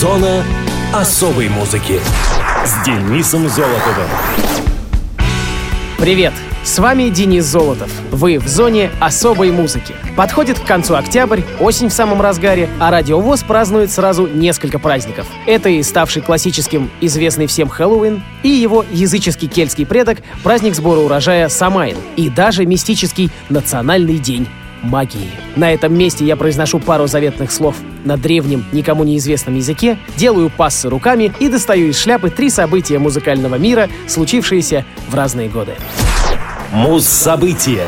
Зона особой музыки с Денисом Золотовым. Привет! С вами Денис Золотов. Вы в зоне особой музыки. Подходит к концу октябрь, осень в самом разгаре, а Радиовоз празднует сразу несколько праздников. Это и ставший классическим известный всем Хэллоуин, и его языческий кельтский предок праздник сбора урожая Самайн, и даже мистический Национальный день магии. На этом месте я произношу пару заветных слов на древнем, никому неизвестном языке, делаю пассы руками и достаю из шляпы три события музыкального мира, случившиеся в разные годы. Муз-события.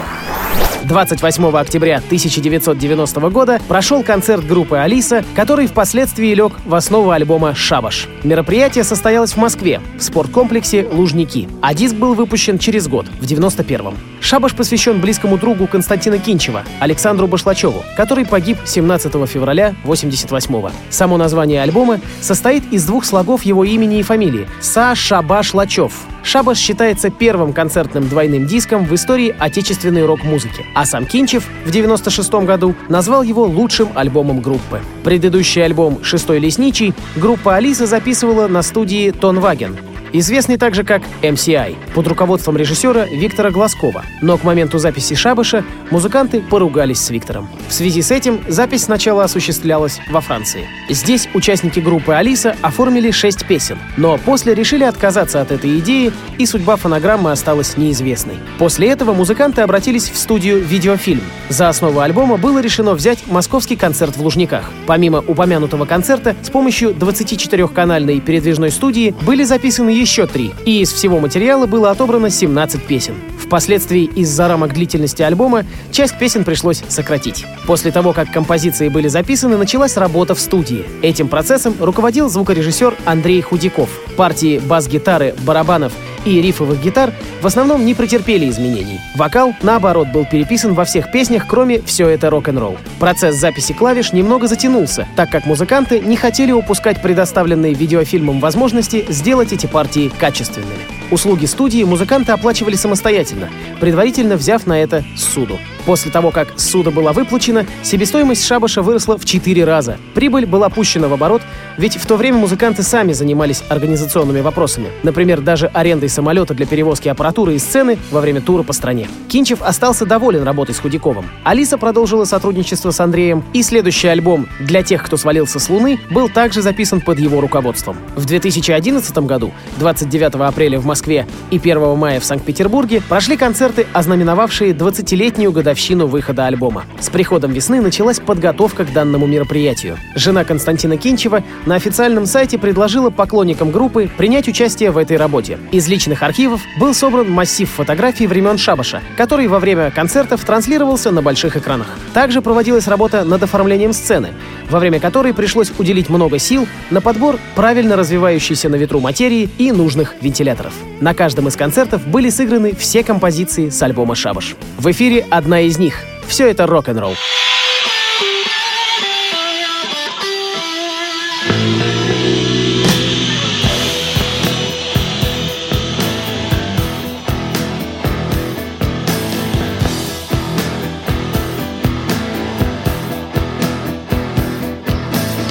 28 октября 1990 года прошел концерт группы «Алиса», который впоследствии лег в основу альбома «Шабаш». Мероприятие состоялось в Москве, в спорткомплексе «Лужники», а диск был выпущен через год, в 91-м. «Шабаш» посвящен близкому другу Константина Кинчева, Александру Башлачеву, который погиб 17 февраля 88-го. Само название альбома состоит из двух слогов его имени и фамилии — Са Шабаш Лачев. «Шабаш» считается первым концертным двойным диском в истории отечественной рок-музыки, а сам Кинчев в 96 году назвал его лучшим альбомом группы. Предыдущий альбом «Шестой лесничий» группа «Алиса» записывала на студии «Тонваген», известный также как MCI, под руководством режиссера Виктора Глазкова. Но к моменту записи «Шабаша» музыканты поругались с Виктором. В связи с этим запись сначала осуществлялась во Франции. Здесь участники группы «Алиса» оформили шесть песен, но после решили отказаться от этой идеи, и судьба фонограммы осталась неизвестной. После этого музыканты обратились в студию «Видеофильм». За основу альбома было решено взять московский концерт в Лужниках. Помимо упомянутого концерта, с помощью 24-канальной передвижной студии были записаны еще три, и из всего материала было отобрано 17 песен. Впоследствии из-за рамок длительности альбома часть песен пришлось сократить. После того, как композиции были записаны, началась работа в студии. Этим процессом руководил звукорежиссер Андрей Худяков. Партии бас-гитары, барабанов и рифовых гитар в основном не претерпели изменений. Вокал, наоборот, был переписан во всех песнях, кроме «Все это рок-н-ролл». Процесс записи клавиш немного затянулся, так как музыканты не хотели упускать предоставленные видеофильмом возможности сделать эти партии качественными. Услуги студии музыканты оплачивали самостоятельно, предварительно взяв на это суду. После того, как суда была выплачена, себестоимость шабаша выросла в 4 раза. Прибыль была пущена в оборот, ведь в то время музыканты сами занимались организационными вопросами. Например, даже арендой самолета для перевозки аппаратуры и сцены во время тура по стране. Кинчев остался доволен работой с Худяковым. Алиса продолжила сотрудничество с Андреем, и следующий альбом «Для тех, кто свалился с Луны» был также записан под его руководством. В 2011 году, 29 апреля в Москве и 1 мая в Санкт-Петербурге, прошли концерты, ознаменовавшие 20-летнюю годовщину выхода альбома. С приходом весны началась подготовка к данному мероприятию. Жена Константина Кинчева на официальном сайте предложила поклонникам группы принять участие в этой работе. Из личных архивов был собран массив фотографий времен Шабаша, который во время концертов транслировался на больших экранах. Также проводилась работа над оформлением сцены, во время которой пришлось уделить много сил на подбор правильно развивающейся на ветру материи и нужных вентиляторов. На каждом из концертов были сыграны все композиции с альбома «Шабаш». В эфире одна из них. Все это рок-н-ролл.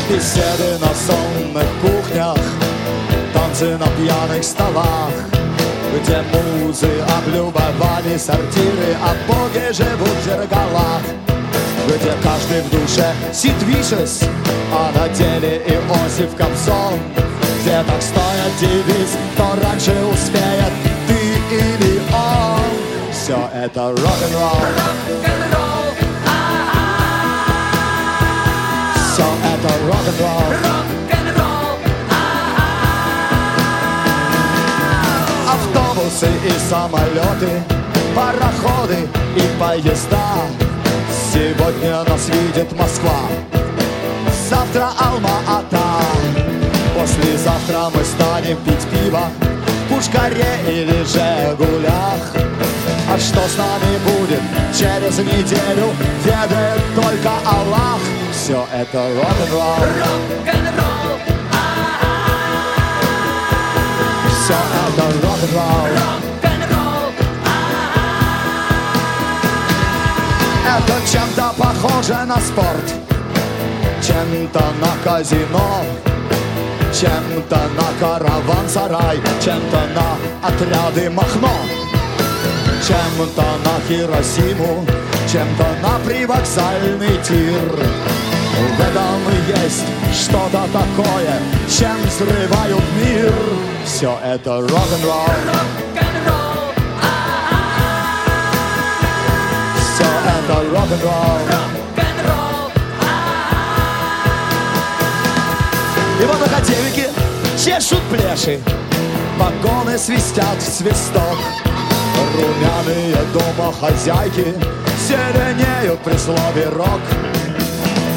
Беседы на сонных кухнях, танцы на пьяных столах, Где музы облюбовали сортиры, а боги живут в зеркалах. Где каждый в душе Сидвишес, а на деле Иосиф Кобзон. Где так стоят девиз, кто раньше успеет, ты или он. Все это рок-н-ролл. Все это рок-н-ролл. Автобусы и самолеты, пароходы и поезда. Сегодня нас видит Москва, завтра Алма-Ата. Послезавтра мы станем пить пиво в Пушкаре или Жигулях. А что с нами будет через неделю, ведает только Аллах. Все это рок-н-ролл. Все это рок-н-ролл. Это чем-то похоже на спорт, чем-то на казино. чем-то на караван-сарай, чем-то на отряды Махно, чем-то на Хиросиму, чем-то на привокзальный тир. В этом есть что-то такое, чем взрывают мир. Все это рок-н-ролл. Рок-н-ролл. И вот академики чешут плеши, Вагоны свистят в свисток. Румяные домохозяйки Зеленеют при слове рок.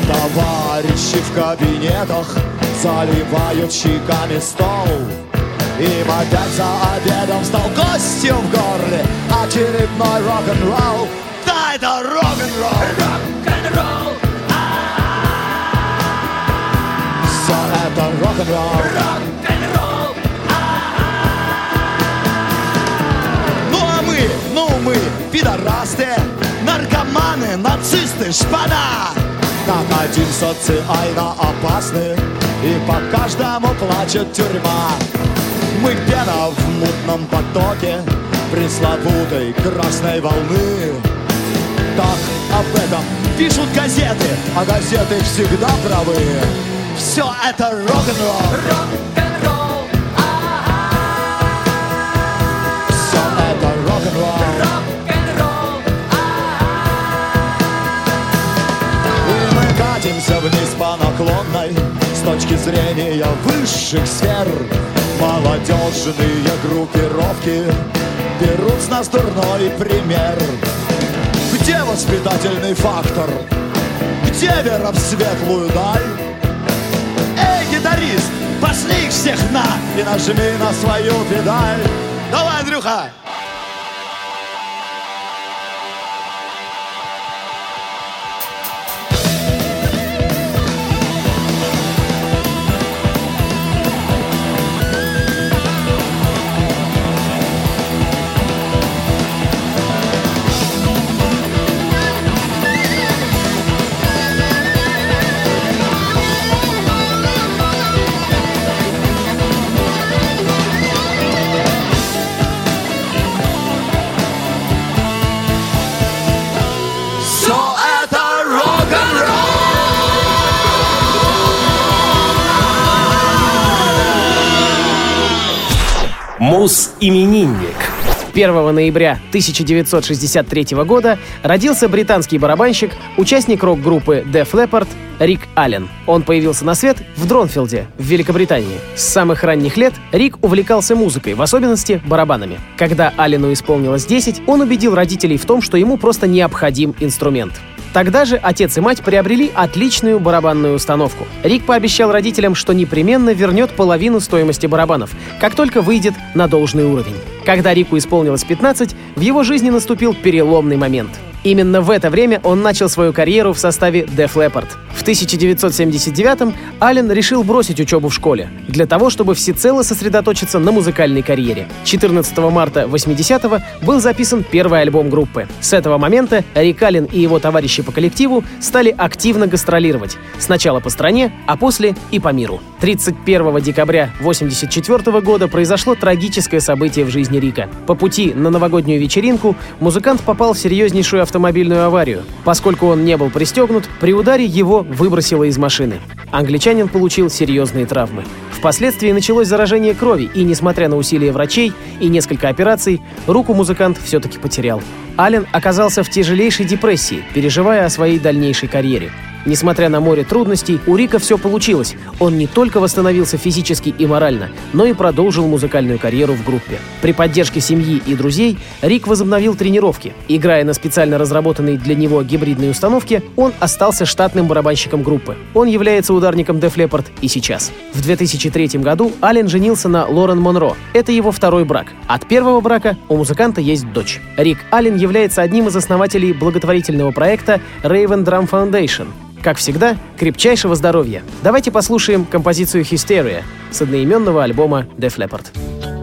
Товарищи в кабинетах заливают щеками стол. Им опять за обедом стал гостем в горле очередной рок-н-ролл. Это рок-н-ролл! Рок-н-ролл! Все это рок-н-ролл! Рок-н-ролл! Ну а мы, ну мы, пидорасты, наркоманы, нацисты, шпана! Как один социально опасны И по каждому плачет тюрьма Мы пена в мутном потоке Пресловутой красной волны Так об этом пишут газеты. А газеты всегда правы. Все это рок-н-ролл. Рок-н-ролл Все это рок-н-ролл. И мы катимся вниз по наклонной С точки зрения высших сфер. Молодежные группировки Берут с нас дурной пример Где воспитательный фактор? Где вера в светлую даль? Эй, гитарист, пошли их всех на И нажми на свою педаль Давай, Андрюха! Мус-именинник. 1 ноября 1963 года родился британский барабанщик, участник рок-группы Def Leppard Рик Аллен. Он появился на свет в Дронфилде, в Великобритании. С самых ранних лет Рик увлекался музыкой, в особенности барабанами. Когда Аллену исполнилось 10, он убедил родителей в том, что ему просто необходим инструмент. Тогда же отец и мать приобрели отличную барабанную установку. Рик пообещал родителям, что непременно вернет половину стоимости барабанов, как только выйдет на должный уровень. Когда Рику исполнилось 15, в его жизни наступил переломный момент. Именно в это время он начал свою карьеру в составе Def Leppard. В 1979-м Аллен решил бросить учебу в школе для того, чтобы всецело сосредоточиться на музыкальной карьере. 14 марта 80-го был записан первый альбом группы. С этого момента Рик Аллен и его товарищи по коллективу стали активно гастролировать. Сначала по стране, а после и по миру. 31 декабря 1984 года произошло трагическое событие в жизни Рика. По пути на новогоднюю вечеринку музыкант попал в серьезнейшую автомобильную аварию. Поскольку он не был пристегнут, при ударе его выбросило из машины. Англичанин получил серьезные травмы. Впоследствии началось заражение крови, и, несмотря на усилия врачей и несколько операций, руку музыкант все-таки потерял. Аллен оказался в тяжелейшей депрессии, переживая о своей дальнейшей карьере. Несмотря на море трудностей, у Рика все получилось. Он не только восстановился физически и морально, но и продолжил музыкальную карьеру в группе. При поддержке семьи и друзей Рик возобновил тренировки. Играя на специально разработанной для него гибридной установке, он остался штатным барабанщиком группы. Он является ударником Def Leppard и сейчас. В 2003 году Аллен женился на Лорен Монро. Это его второй брак. От первого брака у музыканта есть дочь. Рик Аллен является одним из основателей благотворительного проекта Raven Drum Foundation. Как всегда, крепчайшего здоровья. Давайте послушаем композицию «Hysteria» с одноименного альбома Def Leppard.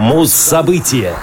Муз-события.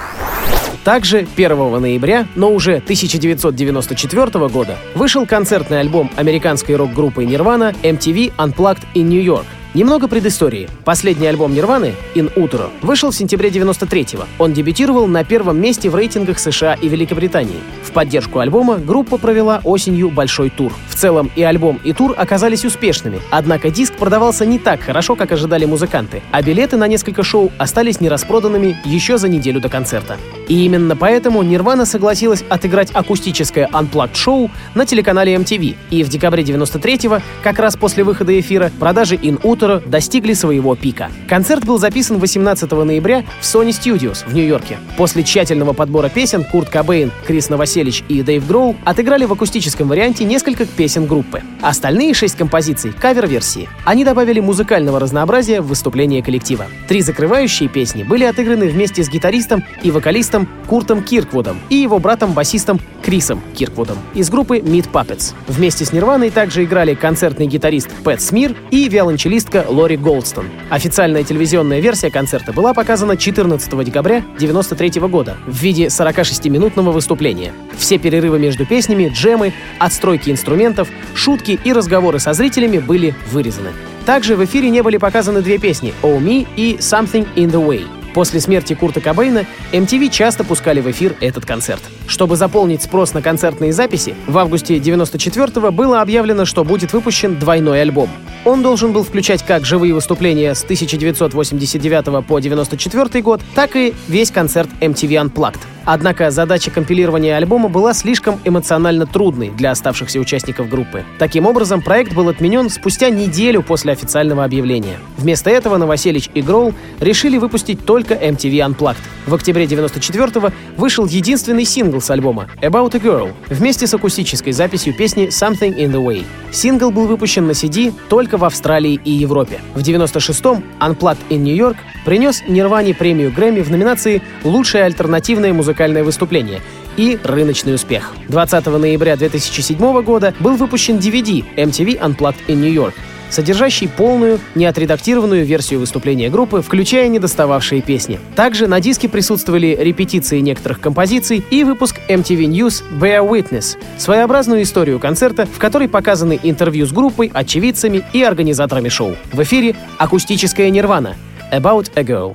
Также 1 ноября, но уже 1994 года, вышел концертный альбом американской рок-группы Nirvana MTV Unplugged in New York, Немного предыстории. Последний альбом Нирваны, In Utero, вышел в сентябре 93-го. Он дебютировал на первом месте в рейтингах США и Великобритании. В поддержку альбома группа провела осенью большой тур. В целом и альбом, и тур оказались успешными, однако диск продавался не так хорошо, как ожидали музыканты, а билеты на несколько шоу остались нераспроданными еще за неделю до концерта. И именно поэтому Нирвана согласилась отыграть акустическое Unplugged шоу на телеканале MTV. И в декабре 93-го, как раз после выхода эфира, продажи In Utero достигли своего пика. Концерт был записан 18 ноября в Sony Studios в Нью-Йорке. После тщательного подбора песен Курт Кобейн, Крис Новоселич и Дэйв Гроул отыграли в акустическом варианте несколько песен группы. Остальные шесть композиций — кавер-версии. Они добавили музыкального разнообразия в выступление коллектива. Три закрывающие песни были отыграны вместе с гитаристом и вокалистом Куртом Кирквудом и его братом-басистом Крисом Кирквудом из группы Meat Puppets. Вместе с Нирваной также играли концертный гитарист Пэт Смир и виолончелист вокалистка Лори Голдстон. Официальная телевизионная версия концерта была показана 14 декабря 1993 года в виде 46-минутного выступления. Все перерывы между песнями, джемы, отстройки инструментов, шутки и разговоры со зрителями были вырезаны. Также в эфире не были показаны две песни «Oh Me» и «Something in the Way». После смерти Курта Кобейна MTV часто пускали в эфир этот концерт. Чтобы заполнить спрос на концертные записи, в августе 94 было объявлено, что будет выпущен двойной альбом. Он должен был включать как живые выступления с 1989 по 94 год, так и весь концерт MTV Unplugged. Однако задача компилирования альбома была слишком эмоционально трудной для оставшихся участников группы. Таким образом, проект был отменен спустя неделю после официального объявления. Вместо этого Новоселич и Гроул решили выпустить только MTV Unplugged. В октябре 94-го вышел единственный сингл с альбома «About a Girl» вместе с акустической записью песни «Something in the Way». Сингл был выпущен на CD только в Австралии и Европе. В 96-м Unplugged in New York принес Нирване премию Грэмми в номинации «Лучшая альтернативная музыкальная музыкальное выступление и рыночный успех. 20 ноября 2007 года был выпущен DVD MTV Unplugged in New York, содержащий полную, неотредактированную версию выступления группы, включая недостававшие песни. Также на диске присутствовали репетиции некоторых композиций и выпуск MTV News Bear Witness, своеобразную историю концерта, в которой показаны интервью с группой, очевидцами и организаторами шоу. В эфире акустическая нирвана About a Girl.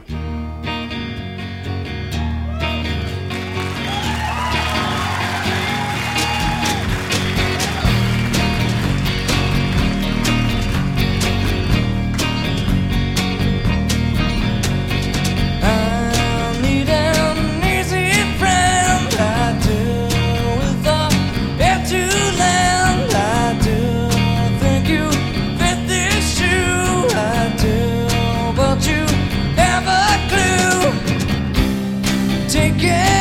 Take it.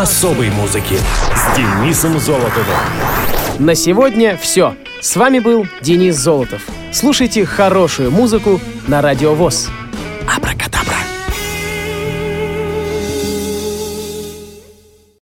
Особой музыки с Денисом Золотовым. На сегодня все. С вами был Денис Золотов. Слушайте хорошую музыку на Радио ВОЗ.